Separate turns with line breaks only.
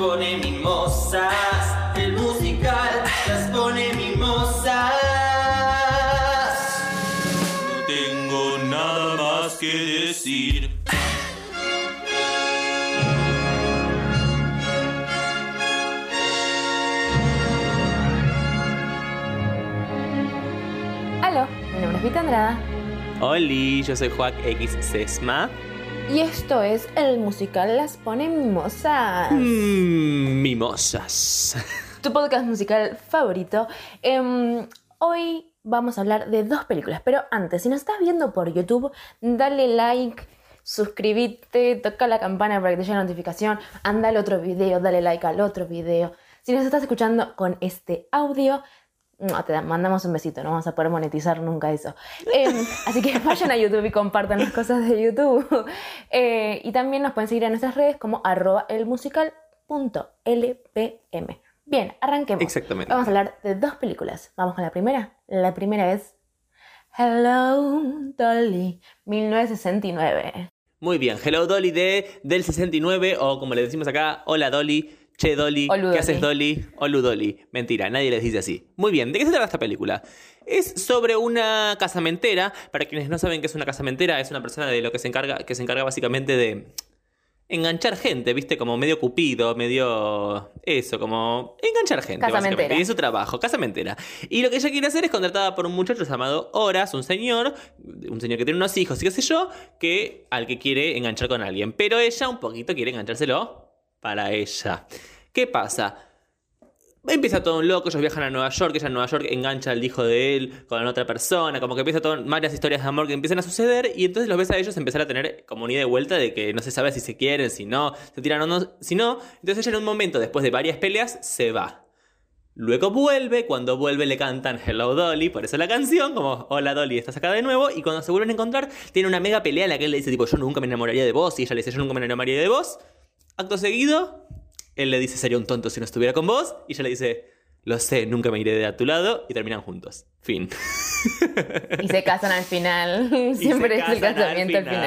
pone mimosas. El musical las pone mimosas. No tengo nada más que decir.
Aló, mi nombre es Vita Andrada
Oli, yo soy Joac X Sesma.
Y esto es el musical Las Pone Mimosas,
Mm, mimosas.
tu podcast musical favorito. Em, hoy vamos a hablar de dos películas, pero antes, si nos estás viendo por YouTube, dale like, suscríbete, toca la campana para que te llegue la notificación, anda al otro video, dale like al otro video. Si nos estás escuchando con este audio, no, te da- mandamos un besito, no vamos a poder monetizar nunca eso. Em, así que vayan a YouTube y compartan las cosas de YouTube. Eh, y también nos pueden seguir en nuestras redes como arroba elmusical.lpm. Bien, arranquemos.
Exactamente.
Vamos a hablar de dos películas. Vamos con la primera. La primera es Hello Dolly, 1969.
Muy bien, Hello Dolly de del 69 o como le decimos acá, hola Dolly, che Dolly,
Olu
¿qué haces
Dolly.
Olu Dolly. Mentira, nadie les dice así. Muy bien, ¿de qué se trata esta película? Es sobre una casamentera, para quienes no saben qué es una casamentera, es una persona de lo que se encarga que se encarga básicamente de enganchar gente, ¿viste? Como medio cupido, medio eso, como enganchar gente,
Casamentera.
Y es su trabajo, casamentera. Y lo que ella quiere hacer es contratada por un muchacho llamado Horas, un señor, un señor que tiene unos hijos y qué sé yo, que al que quiere enganchar con alguien. Pero ella un poquito quiere enganchárselo para ella. ¿Qué pasa? Empieza todo un loco, ellos viajan a Nueva York, ella en Nueva York engancha al hijo de él con otra persona, como que empieza todo, varias historias de amor que empiezan a suceder y entonces los ves a ellos empezar a tener como una ida de vuelta de que no se sabe si se quieren, si no, se tiran o no, si no, entonces ella en un momento después de varias peleas se va. Luego vuelve, cuando vuelve le cantan Hello Dolly, por eso la canción, como Hola Dolly, estás acá de nuevo, y cuando se vuelven a encontrar, tiene una mega pelea en la que él le dice tipo yo nunca me enamoraría de vos, y ella le dice yo nunca me enamoraría de vos. Acto seguido, él le dice sería un tonto si no estuviera con vos, y ella le dice lo sé, nunca me iré de a tu lado, y terminan juntos. Fin.
Y se casan al final. Siempre es el
al
casamiento al final.